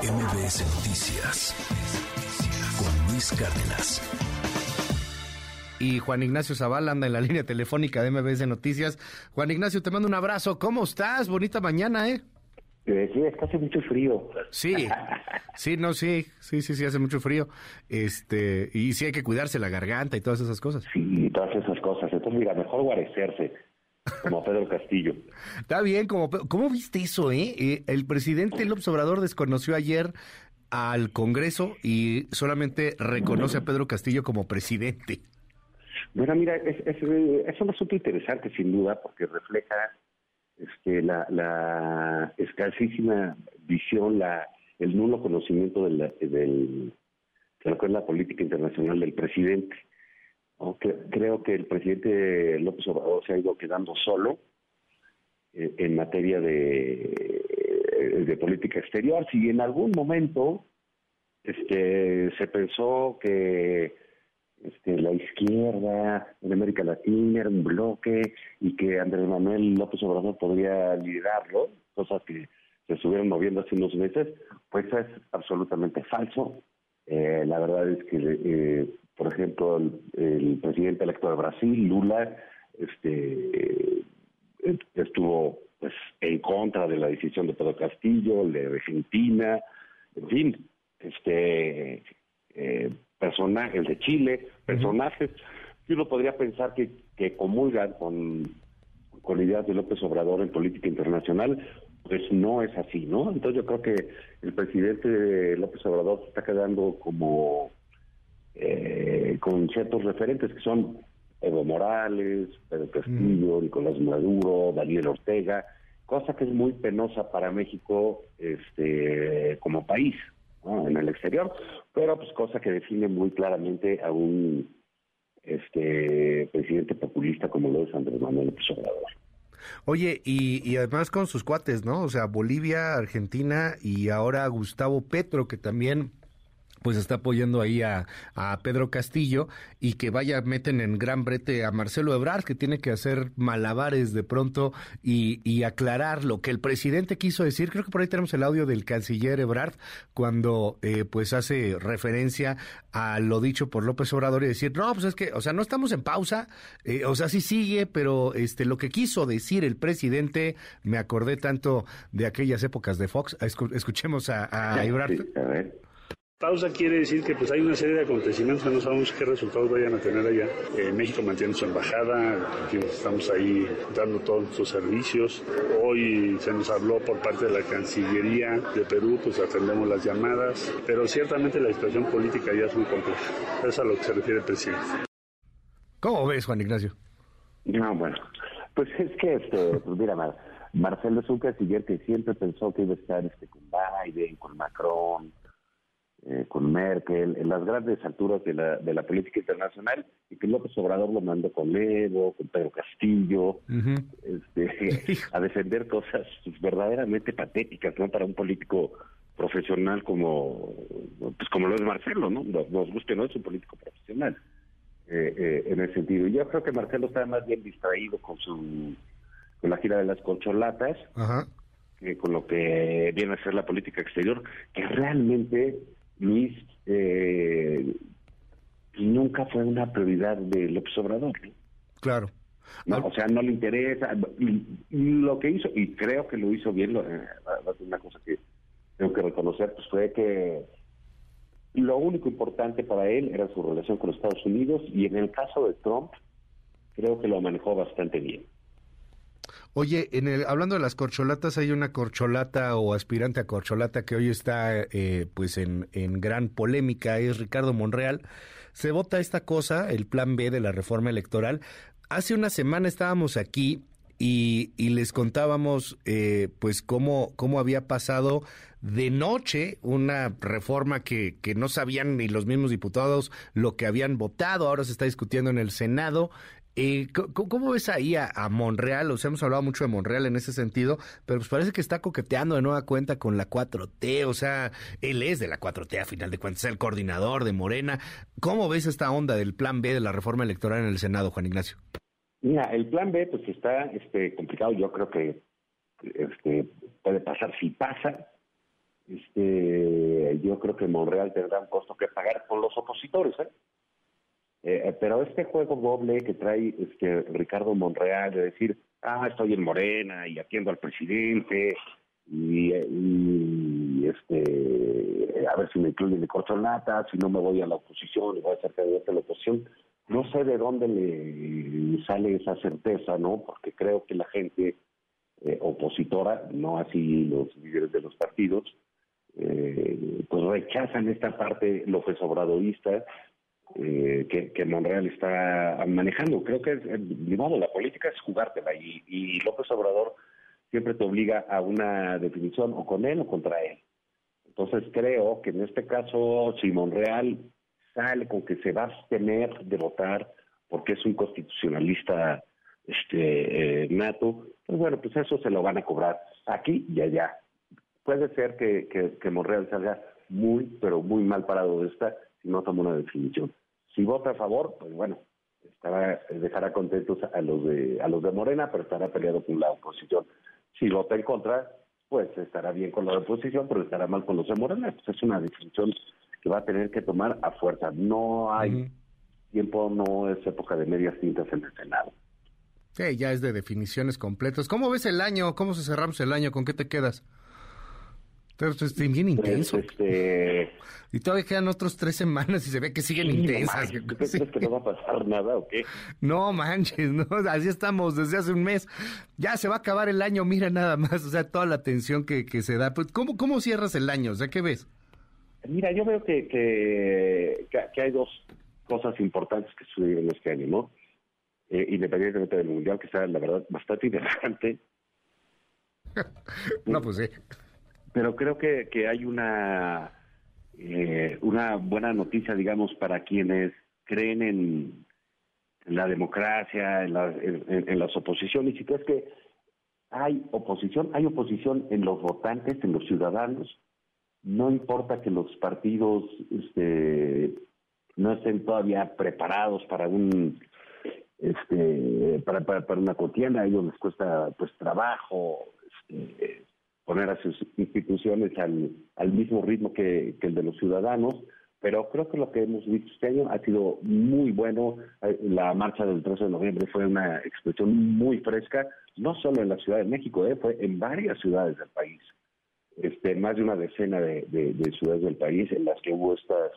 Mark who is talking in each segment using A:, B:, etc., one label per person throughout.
A: MBS Noticias con Luis Cárdenas.
B: Y Juan Ignacio Zavala anda en la línea telefónica de MBS Noticias. Juan Ignacio, te mando un abrazo. ¿Cómo estás? Bonita mañana, ¿eh?
C: Eh, sí, es que hace mucho frío.
B: Sí, sí, no, sí, sí, sí, sí, hace mucho frío. Este, y sí hay que cuidarse la garganta y todas esas cosas.
C: Sí, todas esas cosas. Entonces, mira, mejor guarecerse, como Pedro Castillo.
B: Está bien, como, ¿cómo viste eso, eh? eh? El presidente López Obrador desconoció ayer al Congreso y solamente reconoce a Pedro Castillo como presidente.
C: Bueno, mira, es, es, es un asunto interesante, sin duda, porque refleja este, la, la escasísima visión, la, el nulo conocimiento del, del, de lo que es la política internacional del presidente. Creo que el presidente López Obrador se ha ido quedando solo eh, en materia de, eh, de política exterior. Si en algún momento este, se pensó que este, la izquierda en América Latina era un bloque y que Andrés Manuel López Obrador podría liderarlo, cosas que se estuvieron moviendo hace unos meses, pues es absolutamente falso. Eh, la verdad es que, eh, por ejemplo, el, presidente electo de Brasil, Lula, este, eh, estuvo pues en contra de la decisión de Pedro Castillo, de Argentina, en fin, este eh, personajes de Chile, personajes que uno podría pensar que, que comulgan con, con ideas de López Obrador en política internacional, pues no es así, ¿no? Entonces yo creo que el presidente López Obrador se está quedando como eh, con ciertos referentes que son Evo Morales, Pedro Castillo, Nicolás Maduro, Daniel Ortega, cosa que es muy penosa para México este como país, en el exterior, pero pues cosa que define muy claramente a un este presidente populista como lo es Andrés Manuel López Obrador.
B: Oye, y, y, además con sus cuates, ¿no? O sea, Bolivia, Argentina y ahora Gustavo Petro, que también pues está apoyando ahí a, Pedro Castillo y que vaya, meten en gran brete a Marcelo Ebrard, que tiene que hacer malabares de pronto y, aclarar lo que el presidente quiso decir. Creo que por ahí tenemos el audio del canciller Ebrard cuando eh, pues hace referencia a lo dicho por López Obrador y decir, no, pues es que, o sea, no estamos en pausa, eh, o sea, sí sigue, pero este lo que quiso decir el presidente, me acordé tanto de aquellas épocas de Fox. Escuchemos a, a Ebrard.
D: Pausa quiere decir que pues hay una serie de acontecimientos que no sabemos qué resultados vayan a tener allá. Eh, México mantiene su embajada, estamos ahí dando todos sus servicios. Hoy se nos habló por parte de la Cancillería de Perú, pues atendemos las llamadas, pero ciertamente la situación política ya es muy compleja. Eso es a lo que se refiere el presidente.
B: ¿Cómo ves, Juan Ignacio?
C: No, bueno, pues es que, este, pues mira, Marcelo es un canciller que siempre pensó que iba a estar este, con Biden, con Macron, eh, con Merkel, en las grandes alturas de la, de la política internacional, y que López Obrador lo mandó con Evo, con Pedro Castillo, este, a defender cosas verdaderamente patéticas, ¿no? Para un político profesional como, pues como lo es Marcelo, ¿no? Nos, guste no, es un político profesional. Eh, eh, en ese sentido. Y yo creo que Marcelo está más bien distraído con su con la gira de las colcholatas, que con lo que viene a ser la política exterior, que realmente Luis eh, nunca fue una prioridad de López Obrador.
B: Claro.
C: o sea, no le interesa. Lo que hizo, y creo que lo hizo bien, lo, eh, una cosa que tengo que reconocer, pues fue que lo único importante para él era su relación con los Estados Unidos y en el caso de Trump, creo que lo manejó bastante bien.
B: Oye, en el, hablando de las corcholatas, hay una corcholata o aspirante a corcholata que hoy está eh, pues en, gran polémica, es Ricardo Monreal. Se vota esta cosa, el plan B de la reforma electoral. Hace una semana estábamos aquí y, y, les contábamos eh, pues cómo, había pasado de noche una reforma que no sabían ni los mismos diputados lo que habían votado, ahora se está discutiendo en el Senado eh, ¿Cómo ves ahí a, Monreal? O sea, hemos hablado mucho de Monreal en ese sentido, pero pues parece que está coqueteando de nueva cuenta con la 4T, o sea, él es de la 4T a final de cuentas, es el coordinador de Morena. ¿Cómo ves esta onda del plan B de la reforma electoral en el Senado, Juan Ignacio?
C: Mira, el plan B pues está este, complicado, yo creo que este, puede pasar si pasa, este, yo creo que Monreal tendrá un costo que pagar con los opositores, ¿eh? Eh, pero este juego doble que trae este Ricardo Monreal de decir, ah, estoy en Morena y atiendo al presidente y, este a ver si me incluyen de corcholata, si no me voy a la oposición y voy a ser candidato a la oposición, no sé de dónde le sale esa certeza, ¿no? Porque creo que la gente eh, opositora, no así los líderes de los partidos, eh, pues rechazan esta parte López Obradorista eh, que, Monreal está manejando. Creo que, de modo, la política es jugártela y, López Obrador siempre te obliga a una definición o con él o contra él. Entonces creo que en este caso, si Monreal sale con que se va a abstener de votar porque es un constitucionalista este eh, nato, pues bueno, pues eso se lo van a cobrar aquí y allá. Puede ser que, que, que Monreal salga muy, pero muy mal parado de esta si no toma una definición. Si vota a favor, pues bueno, estará, dejará contentos a los de a los de Morena, pero estará peleado con la oposición. Si vota en contra, pues estará bien con la oposición, pero estará mal con los de Morena. Pues es una definición que va a tener que tomar a fuerza. No hay tiempo, no es época de medias tintas en el Senado.
B: Sí, ya es de definiciones completas. ¿Cómo ves el año? ¿Cómo se cerramos el año? ¿Con qué te quedas? Entonces, bien intenso.
C: este...
B: Y todavía quedan otros tres semanas y se ve que siguen intensas.
C: ¿Crees que no va a pasar nada o qué?
B: No manches, no, así estamos desde hace un mes. Ya se va a acabar el año, mira nada más, o sea, toda la tensión que, que se da. Pues, ¿cómo, ¿Cómo cierras el año? O sea, ¿qué ves?
C: Mira, yo veo que, que, que, hay dos cosas importantes que sucedieron este año, ¿no? Eh, independientemente del Mundial, que está, la verdad, bastante interesante.
B: no, pues sí
C: pero creo que, que hay una, eh, una buena noticia, digamos, para quienes creen en, la democracia, en, en, las oposiciones. Y es que hay oposición, hay oposición en los votantes, en los ciudadanos. No importa que los partidos este, no estén todavía preparados para un este para, para, una contienda, a ellos les cuesta pues trabajo este, poner a sus instituciones al, al mismo ritmo que, el de los ciudadanos, pero creo que lo que hemos visto este año ha sido muy bueno. Eh, la marcha del 13 de noviembre fue una expresión muy fresca, no solo en la Ciudad de México, eh, fue en varias ciudades del país, este, más de una decena de, ciudades del país en las que hubo estas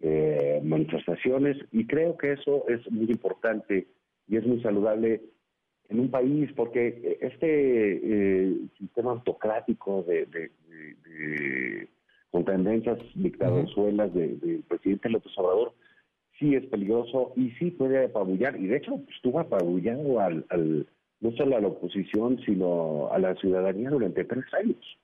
C: eh, manifestaciones y creo que eso es muy importante y es muy saludable en un país, porque este eh, sistema autocrático de, con tendencias dictadoras del presidente López Obrador sí es peligroso y sí puede apabullar, y de hecho pues, estuvo apabullando al, no solo a la oposición, sino a la ciudadanía durante tres años,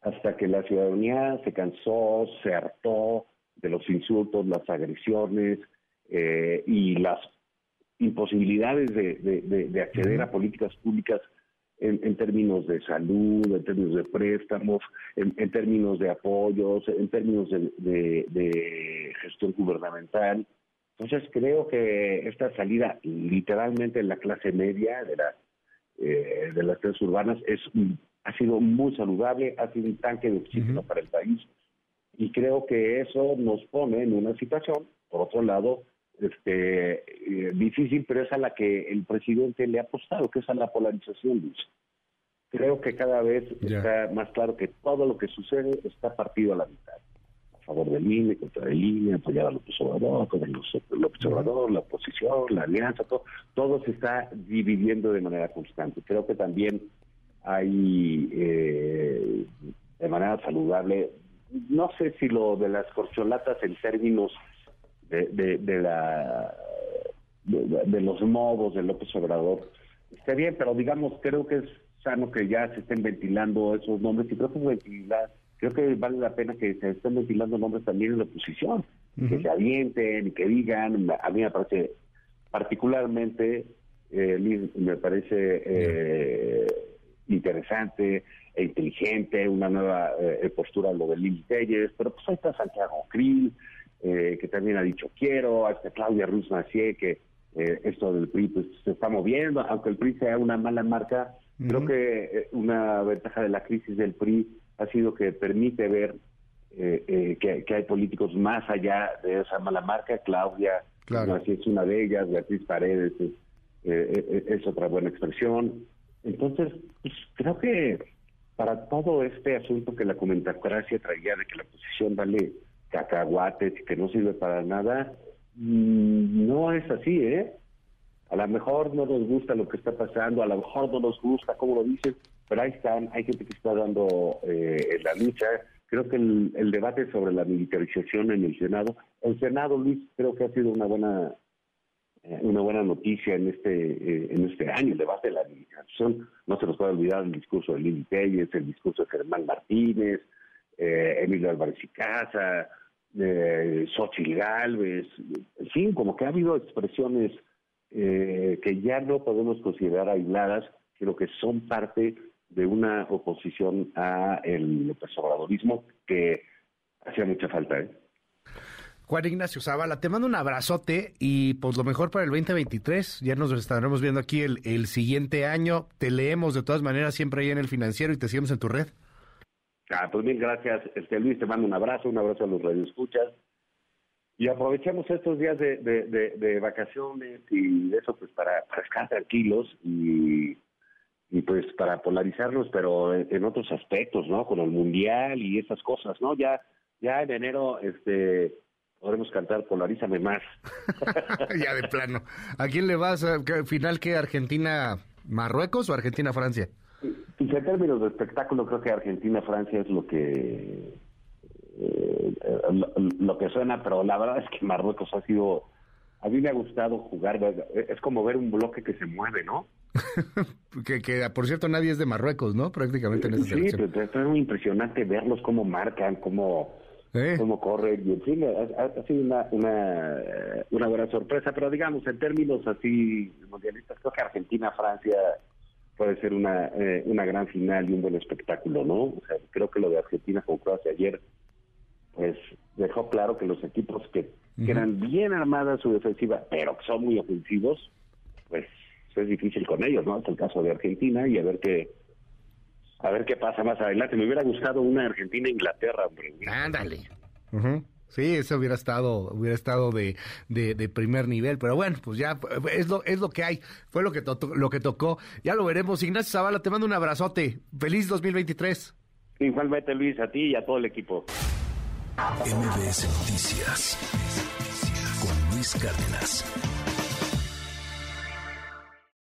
C: hasta que la ciudadanía se cansó, se hartó de los insultos, las agresiones eh, y las imposibilidades de, acceder a políticas públicas en, términos de salud, en términos de préstamos, en, términos de apoyos, en términos de, gestión gubernamental. Entonces creo que esta salida literalmente en la clase media de, la, eh, de las tres urbanas es ha sido muy saludable, ha sido un tanque de oxígeno para el país. Y creo que eso nos pone en una situación, por otro lado, este, eh, difícil, pero es a la que el presidente le ha apostado, que es a la polarización, Creo que cada vez está más claro que todo lo que sucede está partido a la mitad. A favor del INE, contra el INE, apoyar a López Obrador, con el López Obrador, la oposición, la alianza, todo, todo se está dividiendo de manera constante. Creo que también hay eh, de manera saludable, no sé si lo de las corcholatas en términos de, de, la de, los modos de López Obrador está bien, pero digamos, creo que es sano que ya se estén ventilando esos nombres y creo que ventilar, creo que vale la pena que se estén ventilando nombres también en la oposición, que se avienten y que digan, a mí me parece particularmente, eh, me parece eh, interesante e inteligente, una nueva eh, postura lo de Lili Telles, pero pues ahí está Santiago Krill, eh, que también ha dicho quiero, hasta Claudia Ruz Macié, que eh, esto del PRI pues, se está moviendo, aunque el PRI sea una mala marca, creo que eh, una ventaja de la crisis del PRI ha sido que permite ver eh, eh, que, hay políticos más allá de esa mala marca. Claudia, así es una de ellas, Beatriz Paredes es, eh, es otra buena expresión. Entonces, pues, creo que para todo este asunto que la comentacracia traía de que la oposición vale cacahuates que no sirve para nada, mm, no es así, ¿eh? A lo mejor no nos gusta lo que está pasando, a lo mejor no nos gusta cómo lo dicen, pero ahí están, hay gente que está dando eh, la lucha. Creo que el, debate sobre la militarización en el Senado, el Senado, Luis, creo que ha sido una buena eh, una buena noticia en este eh, en este año, el debate de la militarización. No se nos puede olvidar el discurso de Lili Pérez, el discurso de Germán Martínez, eh, Emilio Álvarez y Casa, eh, Xochitl Galvez, en fin, como que ha habido expresiones eh, que ya no podemos considerar aisladas, sino que son parte de una oposición a el que hacía mucha falta. ¿eh?
B: Juan Ignacio Zavala, te mando un abrazote y pues lo mejor para el 2023. Ya nos estaremos viendo aquí el, el siguiente año. Te leemos de todas maneras siempre ahí en el financiero y te seguimos en tu red.
C: Ah, pues bien, gracias. Este Luis, te mando un abrazo, un abrazo a los radioescuchas. Y aprovechemos estos días de, de, vacaciones y eso pues para, para estar tranquilos y, y pues para polarizarnos, pero en, otros aspectos, ¿no? Con el mundial y esas cosas, ¿no? Ya, ya en enero, este, podremos cantar Polarízame más.
B: ya de plano. ¿A quién le vas? Al final que Argentina Marruecos o Argentina
C: Pues en términos de espectáculo creo que Argentina Francia es lo que eh, lo, que suena, pero la verdad es que Marruecos ha sido, a mí me ha gustado jugar, es como ver un bloque que se mueve, ¿no?
B: que, que, por cierto nadie es de Marruecos, ¿no? Prácticamente en
C: Sí, pero, es muy impresionante verlos cómo marcan, cómo, ¿Eh? cómo corren, y en fin, ha, sido una, una, una buena sorpresa, pero digamos, en términos así mundialistas, creo que Argentina, Francia puede ser una, eh, una gran final y un buen espectáculo, ¿no? O sea, creo que lo de Argentina con Croacia ayer pues dejó claro que los equipos que, eran bien armadas su defensiva, pero que son muy ofensivos, pues es difícil con ellos, ¿no? Es el caso de Argentina y a ver qué a ver qué pasa más adelante. Me hubiera gustado una Argentina-Inglaterra, hombre.
B: Ándale. Sí, eso hubiera estado, hubiera estado de, de, primer nivel, pero bueno, pues ya es lo, es lo que hay, fue lo que, lo que tocó, ya lo veremos. Ignacio Zavala, te mando un abrazote, feliz 2023.
C: Igualmente Luis, a ti y a todo el equipo.
A: MBS Noticias con Luis Cárdenas.